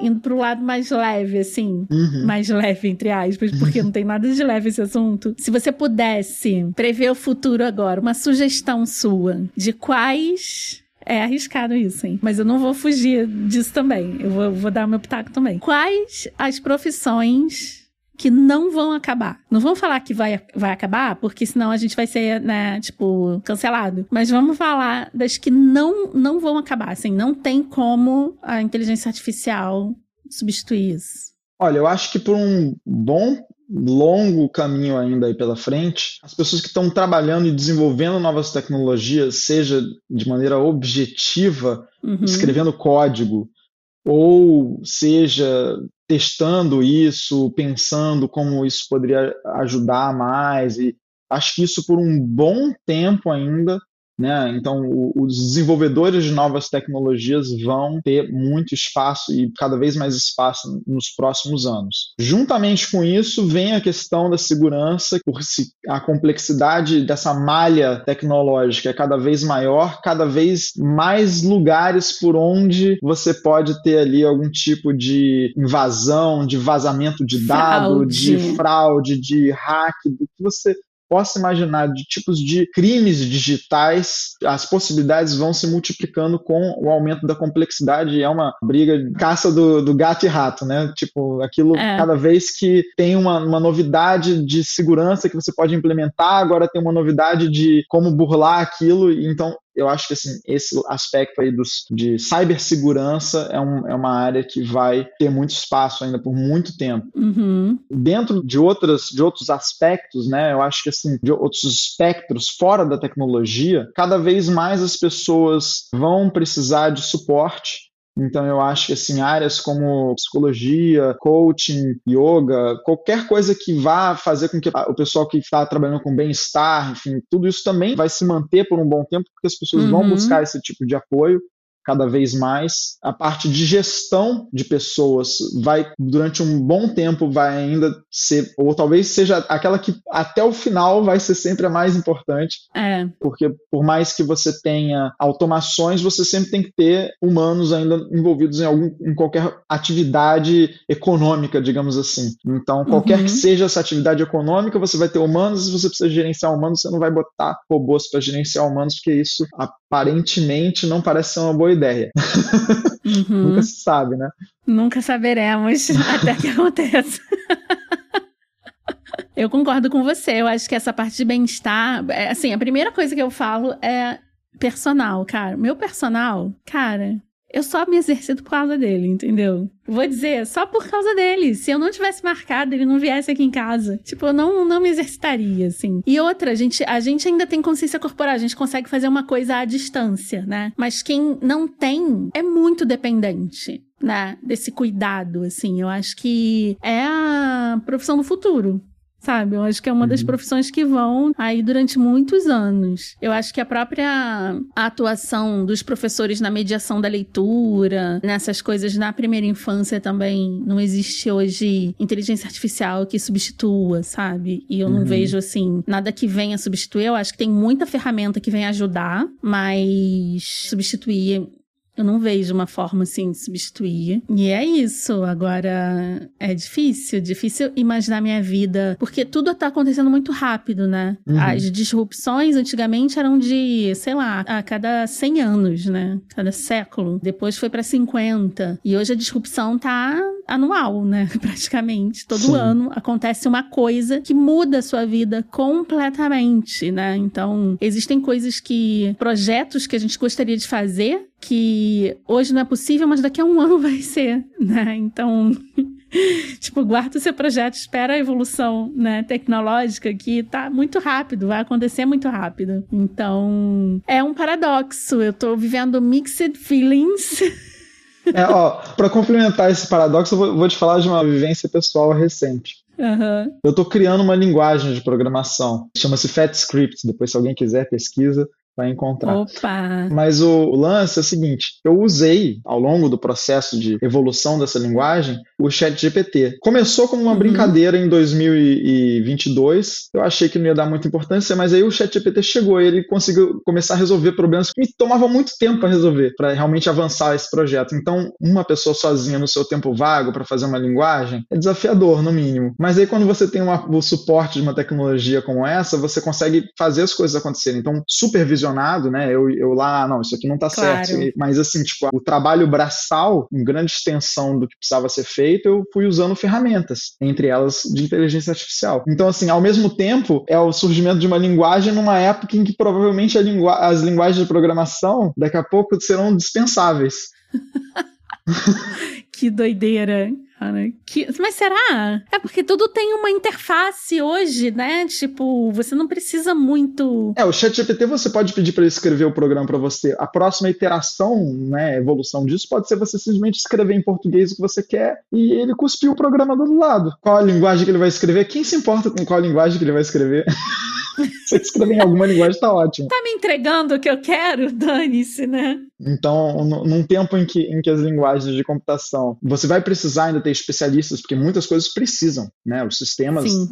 S4: indo pro lado mais leve, assim. Uhum. Mais leve, entre aspas, porque não tem nada de leve esse assunto. Se você pudesse prever o futuro agora, uma sugestão sua de quais é arriscado isso, hein? Mas eu não vou fugir disso também. Eu vou, vou dar meu pitaco também. Quais as profissões que não vão acabar. Não vamos falar que vai, vai acabar, porque senão a gente vai ser, né, tipo, cancelado. Mas vamos falar das que não, não vão acabar, assim, não tem como a inteligência artificial substituir isso.
S6: Olha, eu acho que por um bom longo caminho ainda aí pela frente, as pessoas que estão trabalhando e desenvolvendo novas tecnologias, seja de maneira objetiva, uhum. escrevendo código, ou seja testando isso, pensando como isso poderia ajudar mais, e acho que isso por um bom tempo ainda né? Então, o, os desenvolvedores de novas tecnologias vão ter muito espaço e cada vez mais espaço nos próximos anos. Juntamente com isso, vem a questão da segurança, a complexidade dessa malha tecnológica é cada vez maior, cada vez mais lugares por onde você pode ter ali algum tipo de invasão, de vazamento de dado, fraude. de fraude, de hack, do que você possa imaginar de tipos de crimes digitais, as possibilidades vão se multiplicando com o aumento da complexidade. É uma briga, caça do, do gato e rato, né? Tipo, aquilo, é. cada vez que tem uma, uma novidade de segurança que você pode implementar, agora tem uma novidade de como burlar aquilo. Então, eu acho que assim, esse aspecto aí dos, de cibersegurança é, um, é uma área que vai ter muito espaço ainda por muito tempo.
S4: Uhum.
S6: Dentro de, outras, de outros aspectos, né, eu acho que assim, de outros espectros fora da tecnologia, cada vez mais as pessoas vão precisar de suporte então eu acho que assim, áreas como psicologia, coaching, yoga, qualquer coisa que vá fazer com que o pessoal que está trabalhando com bem-estar, enfim, tudo isso também vai se manter por um bom tempo, porque as pessoas uhum. vão buscar esse tipo de apoio cada vez mais. A parte de gestão de pessoas vai, durante um bom tempo, vai ainda ser, ou talvez seja aquela que até o final vai ser sempre a mais importante.
S4: É.
S6: Porque por mais que você tenha automações, você sempre tem que ter humanos ainda envolvidos em, algum, em qualquer atividade econômica, digamos assim. Então, qualquer uhum. que seja essa atividade econômica, você vai ter humanos, se você precisa gerenciar humanos, você não vai botar robôs para gerenciar humanos, porque isso aparentemente não parece ser uma boa ideia. Uhum. Nunca se sabe, né?
S4: Nunca saberemos até que aconteça. eu concordo com você. Eu acho que essa parte de bem-estar, é, assim, a primeira coisa que eu falo é personal, cara. Meu personal, cara, eu só me exercito por causa dele, entendeu? Vou dizer, só por causa dele. Se eu não tivesse marcado, ele não viesse aqui em casa. Tipo, eu não, não me exercitaria, assim. E outra, a gente, a gente ainda tem consciência corporal, a gente consegue fazer uma coisa à distância, né? Mas quem não tem é muito dependente. Né, desse cuidado, assim, eu acho que é a profissão do futuro, sabe? Eu acho que é uma uhum. das profissões que vão aí durante muitos anos. Eu acho que a própria atuação dos professores na mediação da leitura, nessas coisas na primeira infância também, não existe hoje inteligência artificial que substitua, sabe? E eu não uhum. vejo, assim, nada que venha substituir. Eu acho que tem muita ferramenta que vem ajudar, mas substituir eu não vejo uma forma assim de substituir. E é isso. Agora é difícil, difícil imaginar minha vida, porque tudo tá acontecendo muito rápido, né? Uhum. As disrupções antigamente eram de, sei lá, a cada 100 anos, né? Cada século. Depois foi para 50. E hoje a disrupção tá anual, né? Praticamente. Todo Sim. ano acontece uma coisa que muda a sua vida completamente, né? Então, existem coisas que projetos que a gente gostaria de fazer que hoje não é possível, mas daqui a um ano vai ser, né? Então, tipo, guarda o seu projeto, espera a evolução, né, tecnológica que tá muito rápido, vai acontecer muito rápido. Então, é um paradoxo. Eu tô vivendo mixed feelings.
S6: É, ó, pra complementar esse paradoxo, eu vou, vou te falar de uma vivência pessoal recente.
S4: Uhum.
S6: Eu tô criando uma linguagem de programação, chama-se FatScript, depois se alguém quiser pesquisa, vai encontrar.
S4: Opa.
S6: Mas o lance é o seguinte: eu usei ao longo do processo de evolução dessa linguagem o Chat GPT. Começou como uma uhum. brincadeira em 2022. Eu achei que não ia dar muita importância, mas aí o Chat GPT chegou e ele conseguiu começar a resolver problemas que me tomavam muito tempo para resolver, para realmente avançar esse projeto. Então, uma pessoa sozinha no seu tempo vago para fazer uma linguagem é desafiador, no mínimo. Mas aí quando você tem uma, o suporte de uma tecnologia como essa, você consegue fazer as coisas acontecerem. Então, supervisionado, né? Eu, eu lá, não, isso aqui não está claro. certo. Mas assim, tipo, o trabalho braçal, em grande extensão do que precisava ser feito, feito, eu fui usando ferramentas, entre elas de inteligência artificial. Então, assim, ao mesmo tempo, é o surgimento de uma linguagem numa época em que provavelmente lingu as linguagens de programação daqui a pouco serão dispensáveis.
S4: Que doideira. Que, mas será? É porque tudo tem uma interface hoje, né? Tipo, você não precisa muito.
S6: É, o ChatGPT você pode pedir para ele escrever o programa para você. A próxima iteração, né, evolução disso pode ser você simplesmente escrever em português o que você quer e ele cuspir o programa do lado. Qual a linguagem que ele vai escrever? Quem se importa com qual linguagem que ele vai escrever? Se escrever em alguma linguagem, tá ótimo.
S4: Tá me entregando o que eu quero? Dane-se, né?
S6: Então, num tempo em que, em que as linguagens de computação, você vai precisar ainda ter especialistas, porque muitas coisas precisam, né? Os sistemas.
S4: Sim.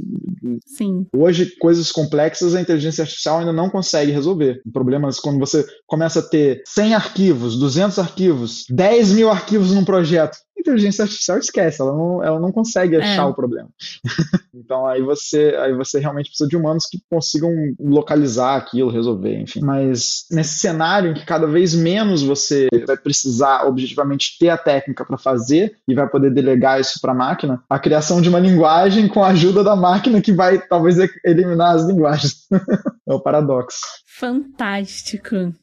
S4: Sim.
S6: Hoje, coisas complexas a inteligência artificial ainda não consegue resolver. Problemas quando você começa a ter 100 arquivos, 200 arquivos, 10 mil arquivos num projeto inteligência artificial esquece, ela não, ela não consegue é. achar é. o problema. então aí você, aí você realmente precisa de humanos que consigam localizar aquilo, resolver, enfim. Mas nesse cenário em que cada vez menos você vai precisar objetivamente ter a técnica para fazer e vai poder delegar isso para a máquina, a criação de uma linguagem com a ajuda da máquina que vai talvez eliminar as linguagens. é o paradoxo.
S4: Fantástico.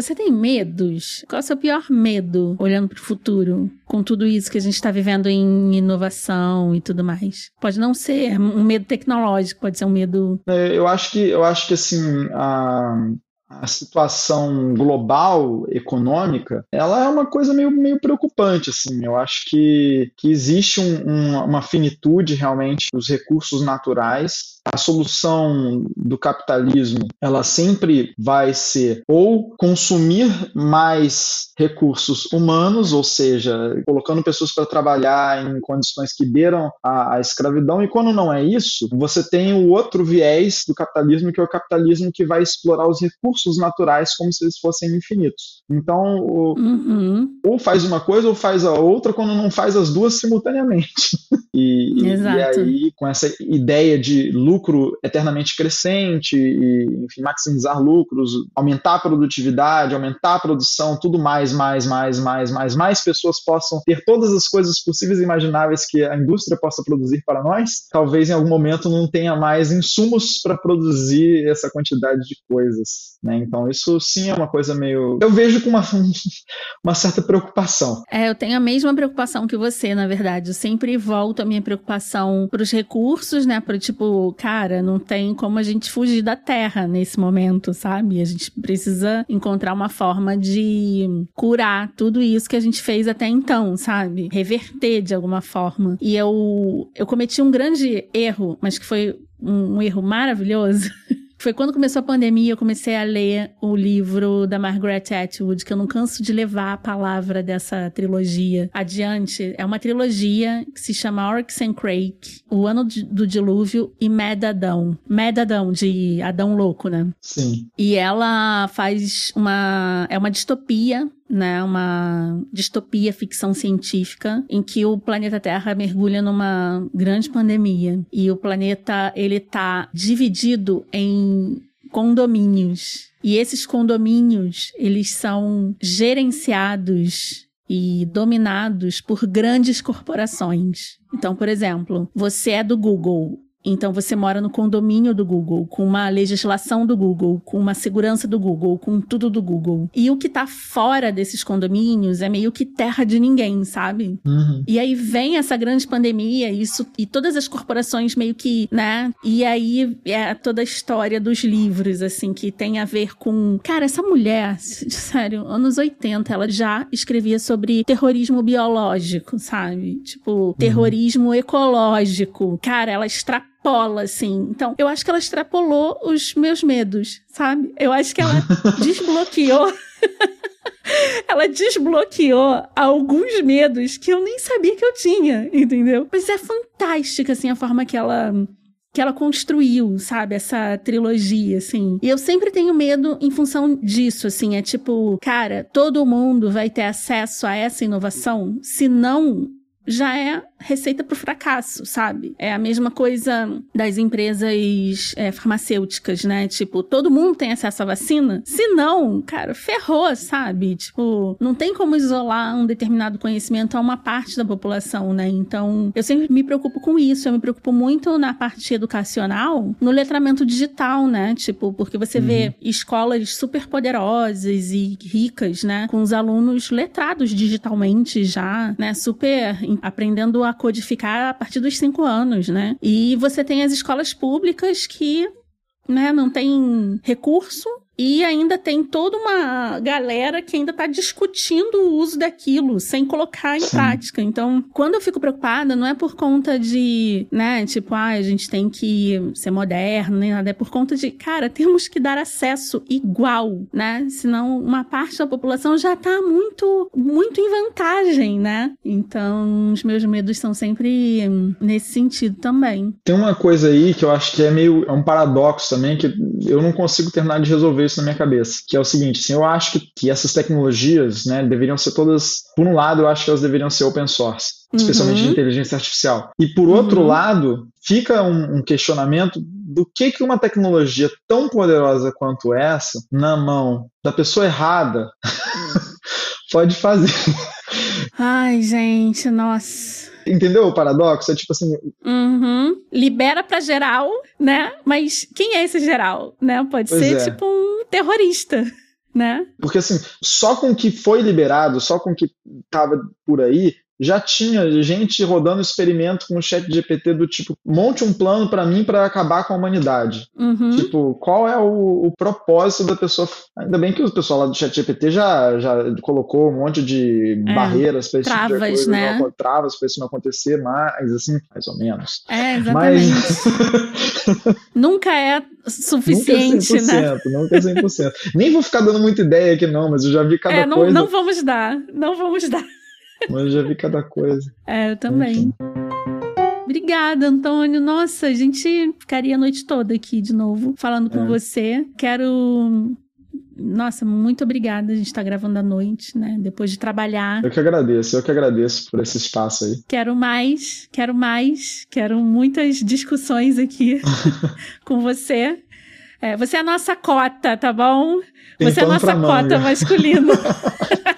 S4: Você tem medos? Qual é o seu pior medo olhando para o futuro? Com tudo isso que a gente está vivendo em inovação e tudo mais. Pode não ser um medo tecnológico, pode ser um medo.
S6: É, eu acho que eu acho que assim a, a situação global econômica, ela é uma coisa meio, meio preocupante, assim. Eu acho que, que existe um, um, uma finitude realmente dos recursos naturais a solução do capitalismo ela sempre vai ser ou consumir mais recursos humanos, ou seja, colocando pessoas para trabalhar em condições que beiram a, a, escravidão, e quando não é isso, você tem o outro viés do capitalismo, que é o capitalismo que vai explorar os recursos naturais como se eles fossem infinitos. Então, o, uhum. ou faz uma coisa ou faz a outra, quando não faz as duas simultaneamente. e, e, e aí, com essa ideia de lucro lucro eternamente crescente e, enfim, maximizar lucros, aumentar a produtividade, aumentar a produção, tudo mais, mais, mais, mais, mais, mais pessoas possam ter todas as coisas possíveis e imagináveis que a indústria possa produzir para nós, talvez em algum momento não tenha mais insumos para produzir essa quantidade de coisas. Né? Então, isso sim é uma coisa meio. Eu vejo com uma, uma certa preocupação.
S4: É, eu tenho a mesma preocupação que você, na verdade. Eu sempre volto a minha preocupação para os recursos, né? Para tipo, cara, não tem como a gente fugir da terra nesse momento, sabe? A gente precisa encontrar uma forma de curar tudo isso que a gente fez até então, sabe? Reverter de alguma forma. E eu, eu cometi um grande erro, mas que foi um, um erro maravilhoso. Foi quando começou a pandemia, eu comecei a ler o livro da Margaret Atwood, que eu não canso de levar a palavra dessa trilogia adiante. É uma trilogia que se chama Orcs and Crake, O Ano do Dilúvio e Mad Adão. Mad Adão, de Adão Louco, né?
S6: Sim.
S4: E ela faz uma... É uma distopia né, uma distopia ficção científica em que o planeta Terra mergulha numa grande pandemia e o planeta ele tá dividido em condomínios. E esses condomínios, eles são gerenciados e dominados por grandes corporações. Então, por exemplo, você é do Google, então você mora no condomínio do Google, com uma legislação do Google, com uma segurança do Google, com tudo do Google. E o que tá fora desses condomínios é meio que terra de ninguém, sabe? Uhum. E aí vem essa grande pandemia, isso e todas as corporações meio que, né? E aí é toda a história dos livros, assim, que tem a ver com. Cara, essa mulher, sério, anos 80, ela já escrevia sobre terrorismo biológico, sabe? Tipo, uhum. terrorismo uhum. ecológico. Cara, ela extrapola extrapola, assim. Então, eu acho que ela extrapolou os meus medos, sabe? Eu acho que ela desbloqueou. ela desbloqueou alguns medos que eu nem sabia que eu tinha, entendeu? Mas é fantástica, assim, a forma que ela que ela construiu, sabe, essa trilogia, assim. E eu sempre tenho medo em função disso, assim, é tipo, cara, todo mundo vai ter acesso a essa inovação, se não já é receita para o fracasso, sabe? É a mesma coisa das empresas é, farmacêuticas, né? Tipo, todo mundo tem acesso à vacina? Se não, cara, ferrou, sabe? Tipo, não tem como isolar um determinado conhecimento a uma parte da população, né? Então, eu sempre me preocupo com isso. Eu me preocupo muito na parte educacional, no letramento digital, né? Tipo, porque você uhum. vê escolas super poderosas e ricas, né? Com os alunos letrados digitalmente já, né? Super aprendendo a codificar a partir dos cinco anos, né? E você tem as escolas públicas que né, não tem recurso e ainda tem toda uma galera que ainda está discutindo o uso daquilo, sem colocar em Sim. prática. Então, quando eu fico preocupada, não é por conta de, né, tipo, ah, a gente tem que ser moderno, nem nada. É por conta de, cara, temos que dar acesso igual, né? Senão uma parte da população já está muito, muito em vantagem, né? Então, os meus medos são sempre nesse sentido também.
S6: Tem uma coisa aí que eu acho que é meio, é um paradoxo também, que eu não consigo terminar de resolver isso na minha cabeça, que é o seguinte, assim, eu acho que, essas tecnologias, né, deveriam ser todas, por um lado, eu acho que elas deveriam ser open source, especialmente uhum. de inteligência artificial. E por outro uhum. lado, fica um, um, questionamento do que que uma tecnologia tão poderosa quanto essa, na mão da pessoa errada, pode fazer.
S4: Ai, gente, nossa.
S6: Entendeu o paradoxo? É tipo assim.
S4: Uhum. Libera pra geral, né? Mas quem é esse geral? Né? Pode pois ser é. tipo um terrorista. Né?
S6: Porque assim, só com o que foi liberado, só com o que tava por aí, já tinha gente rodando experimento com o chat GPT do tipo, monte um plano para mim para acabar com a humanidade.
S4: Uhum.
S6: Tipo, qual é o, o, propósito da pessoa? Ainda bem que o pessoal lá do chat GPT já, já colocou um monte de é, barreiras para
S4: isso tipo travas, coisa, né?
S6: Não, travas para isso não acontecer, mas assim, mais ou menos.
S4: É, exatamente. Mas... Nunca é suficiente,
S6: nunca é 100%,
S4: né?
S6: Nunca é 100%. Nem vou ficar dando muita ideia aqui não, mas eu já vi cada é,
S4: não,
S6: coisa.
S4: Não vamos dar, não vamos dar.
S6: Mas eu já vi cada coisa.
S4: É, eu também. Enfim. Obrigada, Antônio. Nossa, a gente ficaria a noite toda aqui de novo falando com é. você. Quero nossa, muito obrigada. A gente está gravando à noite, né? Depois de trabalhar.
S6: Eu que agradeço, eu que agradeço por esse espaço aí.
S4: Quero mais, quero mais, quero muitas discussões aqui com você. É, você é a nossa cota, tá bom? Tem você é a nossa cota masculina.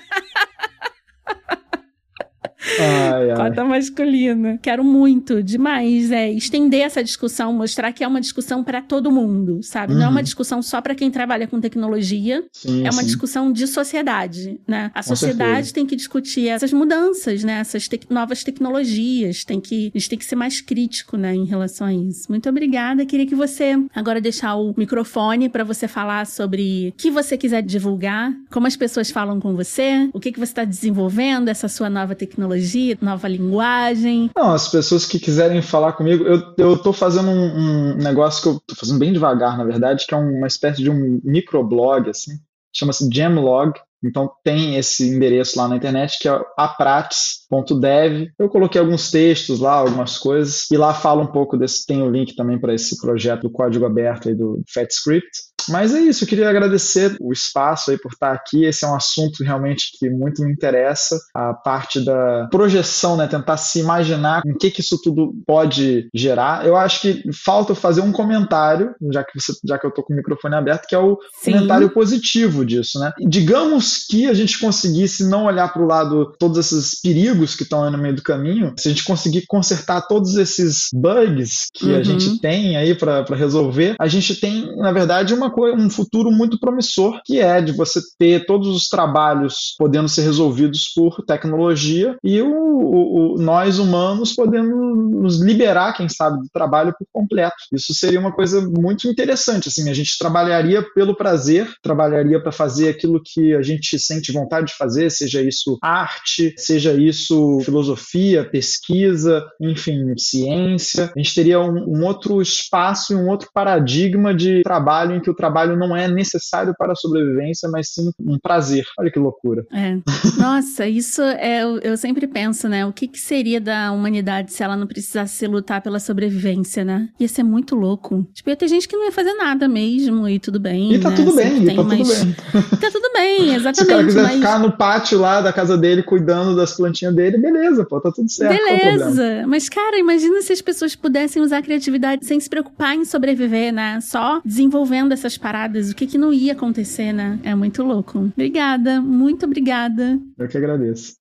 S6: Ai, ai.
S4: Cota masculina. Quero muito, demais, é estender essa discussão, mostrar que é uma discussão para todo mundo, sabe? Uhum. Não é uma uhum. discussão só para quem trabalha com tecnologia, sim, é uma sim. discussão de sociedade, né? A sociedade tem que discutir essas mudanças, né? Essas te novas tecnologias, tem que, a gente tem que ser mais crítico, né, em relação a isso. Muito obrigada. Queria que você agora deixar o microfone para você falar sobre o que você quiser divulgar, como as pessoas falam com você, o que que você está desenvolvendo essa sua nova tecnologia tecnologia, nova linguagem?
S6: Não, as pessoas que quiserem falar comigo, eu, eu tô fazendo um, um negócio que eu tô fazendo bem devagar, na verdade, que é uma espécie de um microblog, assim, chama-se Jamlog. Então tem esse endereço lá na internet que é aprates.dev. Eu coloquei alguns textos lá, algumas coisas, e lá fala um pouco desse. Tem o link também para esse projeto do código aberto aí do FatScript. Mas é isso, eu queria agradecer o espaço aí por estar aqui. Esse é um assunto realmente que muito me interessa, a parte da projeção, né? Tentar se imaginar o que, que isso tudo pode gerar. Eu acho que falta fazer um comentário, já que, você, já que eu estou com o microfone aberto, que é o Sim. comentário positivo disso, né? Digamos que a gente conseguisse não olhar para o lado todos esses perigos que estão aí no meio do caminho, se a gente conseguir consertar todos esses bugs que uhum. a gente tem aí para resolver, a gente tem, na verdade, uma coisa, um futuro muito promissor, que é de você ter todos os trabalhos podendo ser resolvidos por tecnologia e o, o, o nós humanos podendo nos liberar, quem sabe, do trabalho por completo. Isso seria uma coisa muito interessante. Assim, a gente trabalharia pelo prazer, trabalharia para fazer aquilo que a gente sente vontade de fazer, seja isso arte, seja isso filosofia, pesquisa, enfim, ciência. A gente teria um, um outro espaço e um outro paradigma de trabalho em que o trabalho não é necessário para a sobrevivência, mas sim um prazer. Olha que loucura.
S4: É. Nossa, isso é. Eu sempre penso, né? O que, que seria da humanidade se ela não precisasse lutar pela sobrevivência, né? Ia ser muito louco. Tipo, ia ter gente que não ia fazer nada mesmo e tudo bem.
S6: E tá
S4: né?
S6: tudo bem,
S4: Sempre
S6: e tá tudo bem.
S4: Tá tudo bem, exatamente.
S6: Se o cara quiser
S4: mas...
S6: ficar no pátio lá da casa dele cuidando das plantinhas dele, beleza, pô, tá tudo certo.
S4: Beleza, mas cara, imagina se as pessoas pudessem usar a criatividade sem se preocupar em sobreviver, né? Só desenvolvendo essas paradas, o que que não ia acontecer, né? É muito louco. Obrigada, muito obrigada.
S6: Eu que agradeço.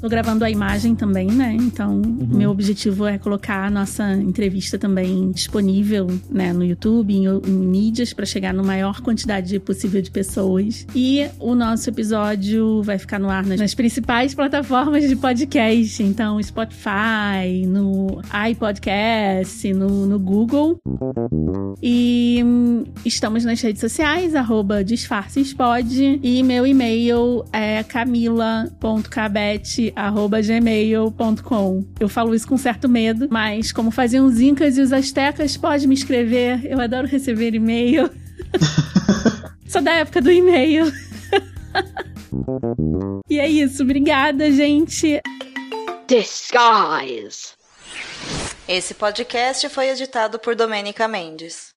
S4: Tô gravando a imagem também, né? Então, meu objetivo é colocar a nossa entrevista também disponível, né, no YouTube, em, em mídias, para chegar na maior quantidade possível de pessoas. E o nosso episódio vai ficar no ar nas, nas principais plataformas de podcast. Então, Spotify, no iPodcast, no, no Google. E hum, estamos nas redes sociais, arroba disfarcespod. E meu e-mail é camila.cabete.gmail.com. Eu falo isso com certo medo, mas como faziam os incas e os astecas, pode me escrever. Eu adoro receber e-mail. Sou da época do e-mail. e é isso. Obrigada, gente.
S2: Disguise.
S3: Esse podcast foi editado por Domênica Mendes.